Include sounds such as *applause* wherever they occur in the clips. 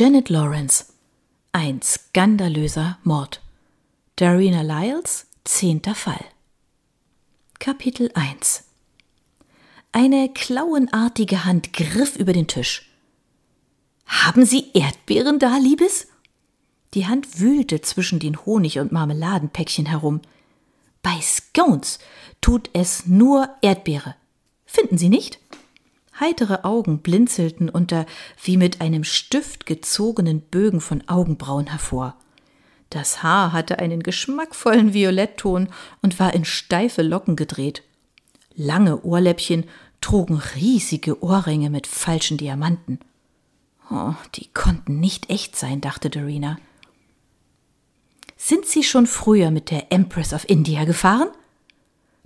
Janet Lawrence. Ein skandalöser Mord. Darina Lyles, zehnter Fall. Kapitel 1 Eine klauenartige Hand griff über den Tisch. Haben Sie Erdbeeren da, Liebes? Die Hand wühlte zwischen den Honig- und Marmeladenpäckchen herum. Bei Scones tut es nur Erdbeere. Finden Sie nicht? Heitere Augen blinzelten unter wie mit einem Stift gezogenen Bögen von Augenbrauen hervor. Das Haar hatte einen geschmackvollen Violettton und war in steife Locken gedreht. Lange Ohrläppchen trugen riesige Ohrringe mit falschen Diamanten. Oh, die konnten nicht echt sein, dachte Dorina. Sind Sie schon früher mit der Empress of India gefahren?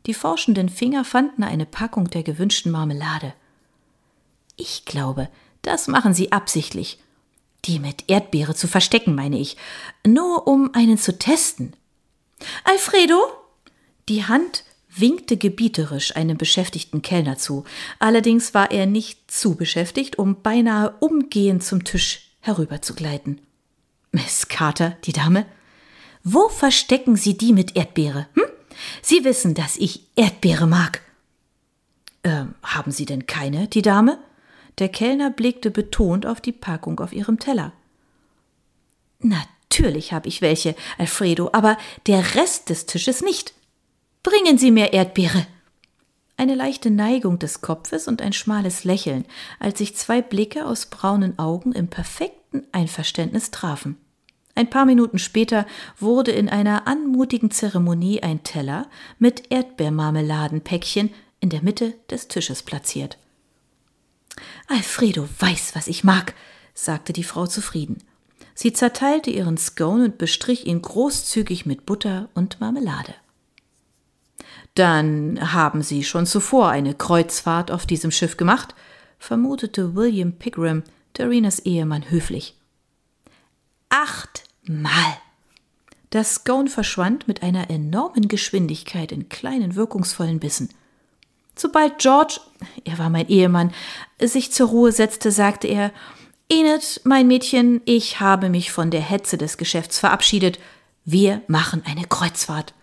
Die forschenden Finger fanden eine Packung der gewünschten Marmelade. Ich glaube, das machen Sie absichtlich. Die mit Erdbeere zu verstecken, meine ich. Nur um einen zu testen. Alfredo? Die Hand winkte gebieterisch einem beschäftigten Kellner zu. Allerdings war er nicht zu beschäftigt, um beinahe umgehend zum Tisch herüberzugleiten. Miss Carter, die Dame? Wo verstecken Sie die mit Erdbeere? Hm? Sie wissen, dass ich Erdbeere mag. Ähm, haben Sie denn keine, die Dame? Der Kellner blickte betont auf die Packung auf ihrem Teller. Natürlich habe ich welche, Alfredo, aber der Rest des Tisches nicht. Bringen Sie mir Erdbeere. Eine leichte Neigung des Kopfes und ein schmales Lächeln, als sich zwei Blicke aus braunen Augen im perfekten Einverständnis trafen. Ein paar Minuten später wurde in einer anmutigen Zeremonie ein Teller mit Erdbeermarmeladenpäckchen in der Mitte des Tisches platziert. Alfredo weiß, was ich mag, sagte die Frau zufrieden. Sie zerteilte ihren Scone und bestrich ihn großzügig mit Butter und Marmelade. Dann haben Sie schon zuvor eine Kreuzfahrt auf diesem Schiff gemacht, vermutete William Pigram, Darinas Ehemann, höflich. Achtmal. Das Scone verschwand mit einer enormen Geschwindigkeit in kleinen, wirkungsvollen Bissen. Sobald George, er war mein Ehemann, sich zur Ruhe setzte, sagte er Enid, mein Mädchen, ich habe mich von der Hetze des Geschäfts verabschiedet. Wir machen eine Kreuzfahrt.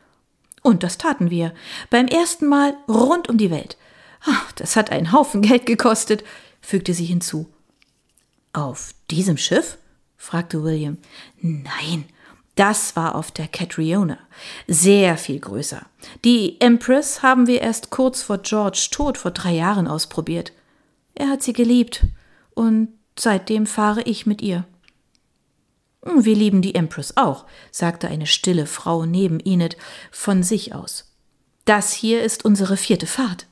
Und das taten wir. Beim ersten Mal rund um die Welt. Ach, das hat einen Haufen *laughs* Geld gekostet, fügte sie hinzu. Auf diesem Schiff? fragte William. Nein, das war auf der Catriona. Sehr viel größer. Die Empress haben wir erst kurz vor George Tod vor drei Jahren ausprobiert. Er hat sie geliebt. Und seitdem fahre ich mit ihr. Wir lieben die Empress auch, sagte eine stille Frau neben Enid von sich aus. Das hier ist unsere vierte Fahrt.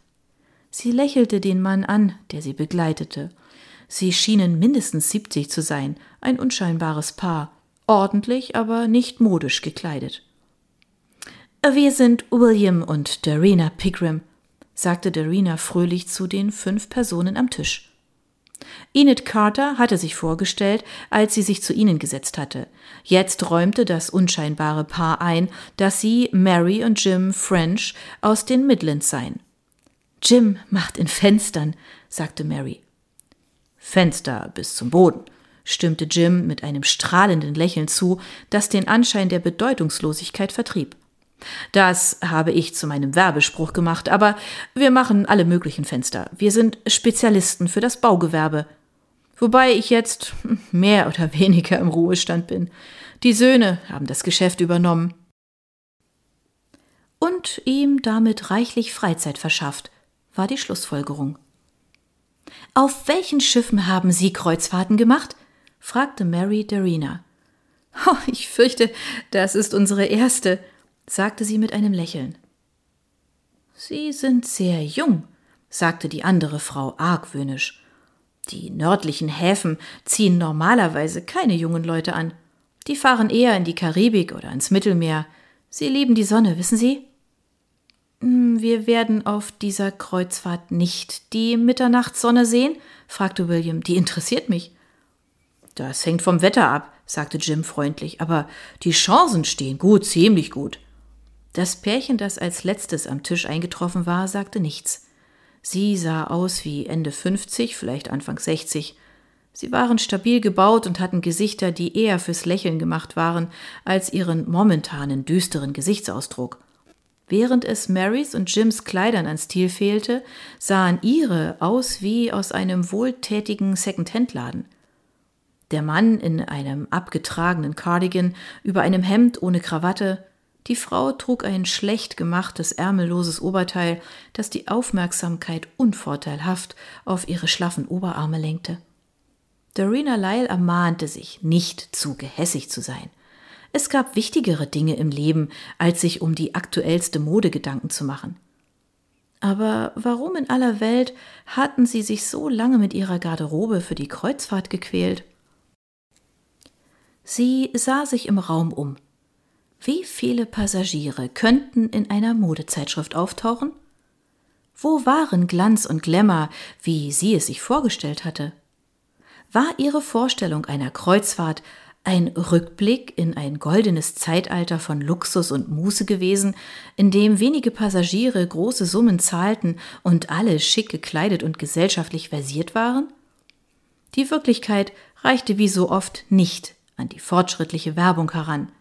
Sie lächelte den Mann an, der sie begleitete. Sie schienen mindestens siebzig zu sein, ein unscheinbares Paar, ordentlich, aber nicht modisch gekleidet. Wir sind William und Darina Pigram, sagte Darina fröhlich zu den fünf Personen am Tisch. Enid Carter hatte sich vorgestellt, als sie sich zu ihnen gesetzt hatte. Jetzt räumte das unscheinbare Paar ein, dass sie Mary und Jim French aus den Midlands seien. Jim macht in Fenstern, sagte Mary. Fenster bis zum Boden, stimmte Jim mit einem strahlenden Lächeln zu, das den Anschein der Bedeutungslosigkeit vertrieb. Das habe ich zu meinem Werbespruch gemacht, aber wir machen alle möglichen Fenster. Wir sind Spezialisten für das Baugewerbe. Wobei ich jetzt *laughs* mehr oder weniger im Ruhestand bin. Die Söhne haben das Geschäft übernommen. Und ihm damit reichlich Freizeit verschafft, war die Schlussfolgerung. Auf welchen Schiffen haben Sie Kreuzfahrten gemacht? Fragte Mary Darina. *laughs* Oh, ich fürchte, das ist unsere erste, sagte sie mit einem Lächeln. Sie sind sehr jung, sagte die andere Frau argwöhnisch. Die nördlichen Häfen ziehen normalerweise keine jungen Leute an. Die fahren eher in die Karibik oder ins Mittelmeer. Sie lieben die Sonne, wissen Sie? Hm, wir werden auf dieser Kreuzfahrt nicht die Mitternachtssonne sehen? fragte William. Die interessiert mich. Das hängt vom Wetter ab, sagte Jim freundlich, aber die Chancen stehen gut, ziemlich gut. Das Pärchen, das als letztes am Tisch eingetroffen war, sagte nichts. Sie sah aus wie Ende 50, vielleicht Anfang 60. Sie waren stabil gebaut und hatten Gesichter, die eher fürs Lächeln gemacht waren, als ihren momentanen düsteren Gesichtsausdruck. Während es Marys und Jims Kleidern an Stil fehlte, sahen ihre aus wie aus einem wohltätigen Second-Hand-Laden. Der Mann in einem abgetragenen Cardigan über einem Hemd ohne Krawatte, die Frau trug ein schlecht gemachtes, ärmelloses Oberteil, das die Aufmerksamkeit unvorteilhaft auf ihre schlaffen Oberarme lenkte. Dorina Lyle ermahnte sich, nicht zu gehässig zu sein. Es gab wichtigere Dinge im Leben, als sich um die aktuellste Mode Gedanken zu machen. Aber warum in aller Welt hatten sie sich so lange mit ihrer Garderobe für die Kreuzfahrt gequält? Sie sah sich im Raum um. Wie viele Passagiere könnten in einer Modezeitschrift auftauchen? Wo waren Glanz und Glamour, wie sie es sich vorgestellt hatte? War ihre Vorstellung einer Kreuzfahrt ein Rückblick in ein goldenes Zeitalter von Luxus und Muße gewesen, in dem wenige Passagiere große Summen zahlten und alle schick gekleidet und gesellschaftlich versiert waren? Die Wirklichkeit reichte wie so oft nicht an die fortschrittliche Werbung heran.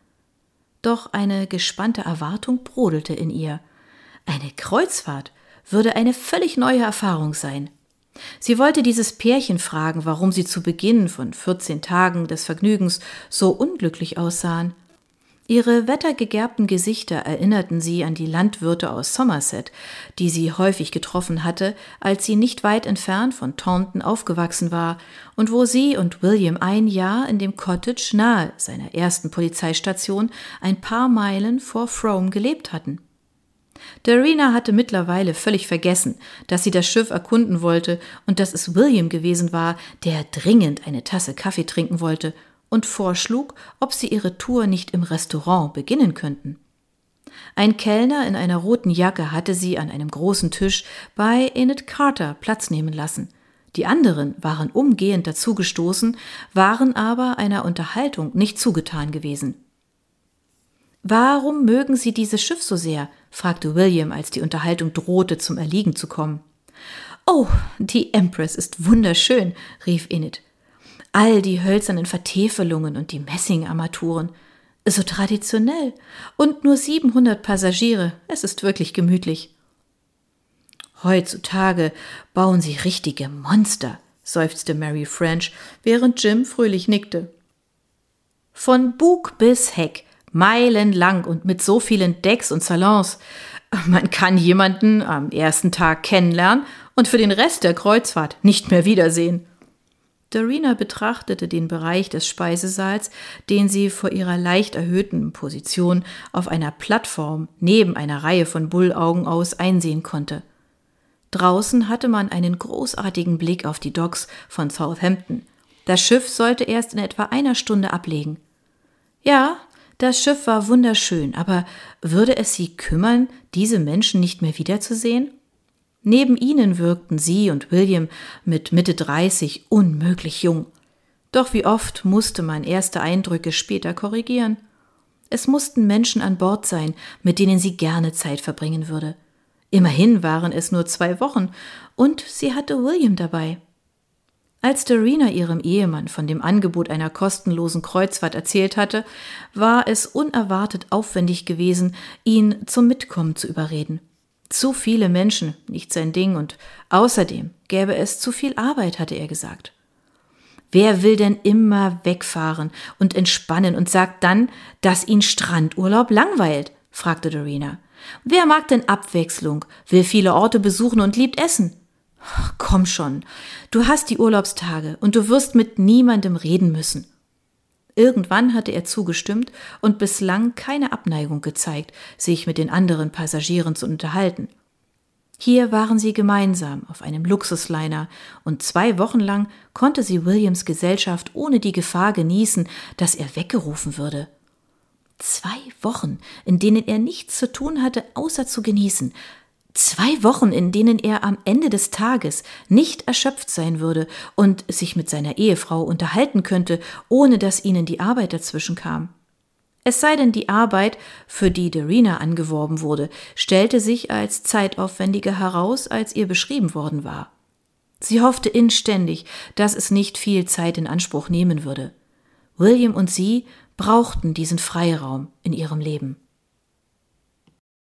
Doch eine gespannte Erwartung brodelte in ihr. Eine Kreuzfahrt würde eine völlig neue Erfahrung sein. Sie wollte dieses Pärchen fragen, warum sie zu Beginn von 14 Tagen des Vergnügens so unglücklich aussahen. Ihre wettergegerbten Gesichter erinnerten sie an die Landwirte aus Somerset, die sie häufig getroffen hatte, als sie nicht weit entfernt von Taunton aufgewachsen war und wo sie und William ein Jahr in dem Cottage nahe seiner ersten Polizeistation ein paar Meilen vor Frome gelebt hatten. Darina hatte mittlerweile völlig vergessen, dass sie das Schiff erkunden wollte und dass es William gewesen war, der dringend eine Tasse Kaffee trinken wollte und vorschlug, ob sie ihre Tour nicht im Restaurant beginnen könnten. Ein Kellner in einer roten Jacke hatte sie an einem großen Tisch bei Enid Carter Platz nehmen lassen. Die anderen waren umgehend dazugestoßen, waren aber einer Unterhaltung nicht zugetan gewesen. Warum mögen Sie dieses Schiff so sehr? fragte William, als die Unterhaltung drohte, zum Erliegen zu kommen. Oh, die Empress ist wunderschön, rief Enid all die hölzernen Vertäfelungen und die Messingarmaturen. So traditionell. Und nur 700 Passagiere. Es ist wirklich gemütlich. Heutzutage bauen sie richtige Monster, seufzte Mary French, während Jim fröhlich nickte. Von Bug bis Heck, meilenlang und mit so vielen Decks und Salons. Man kann jemanden am ersten Tag kennenlernen und für den Rest der Kreuzfahrt nicht mehr wiedersehen. Dorina betrachtete den Bereich des Speisesaals, den sie vor ihrer leicht erhöhten Position auf einer Plattform neben einer Reihe von Bullaugen aus einsehen konnte. Draußen hatte man einen großartigen Blick auf die Docks von Southampton. Das Schiff sollte erst in etwa einer Stunde ablegen. Ja, das Schiff war wunderschön, aber würde es sie kümmern, diese Menschen nicht mehr wiederzusehen? Neben ihnen wirkten sie und William mit Mitte 30 unmöglich jung. Doch wie oft musste man erste Eindrücke später korrigieren. Es mussten Menschen an Bord sein, mit denen sie gerne Zeit verbringen würde. Immerhin waren es nur zwei Wochen, und sie hatte William dabei. Als Dorina ihrem Ehemann von dem Angebot einer kostenlosen Kreuzfahrt erzählt hatte, war es unerwartet aufwendig gewesen, ihn zum Mitkommen zu überreden. Zu viele Menschen, nicht sein Ding, und außerdem gäbe es zu viel Arbeit, hatte er gesagt. Wer will denn immer wegfahren und entspannen und sagt dann, dass ihn Strandurlaub langweilt? fragte Dorina. Wer mag denn Abwechslung, will viele Orte besuchen und liebt Essen? Komm schon, du hast die Urlaubstage und du wirst mit niemandem reden müssen. Irgendwann hatte er zugestimmt und bislang keine Abneigung gezeigt, sich mit den anderen Passagieren zu unterhalten. Hier waren sie gemeinsam auf einem Luxusliner, und zwei Wochen lang konnte sie Williams Gesellschaft ohne die Gefahr genießen, dass er weggerufen würde. Zwei Wochen, in denen er nichts zu tun hatte, außer zu genießen, Zwei Wochen, in denen er am Ende des Tages nicht erschöpft sein würde und sich mit seiner Ehefrau unterhalten könnte, ohne dass ihnen die Arbeit dazwischen kam. Es sei denn, die Arbeit, für die Derina angeworben wurde, stellte sich als zeitaufwendiger heraus, als ihr beschrieben worden war. Sie hoffte inständig, dass es nicht viel Zeit in Anspruch nehmen würde. William und sie brauchten diesen Freiraum in ihrem Leben.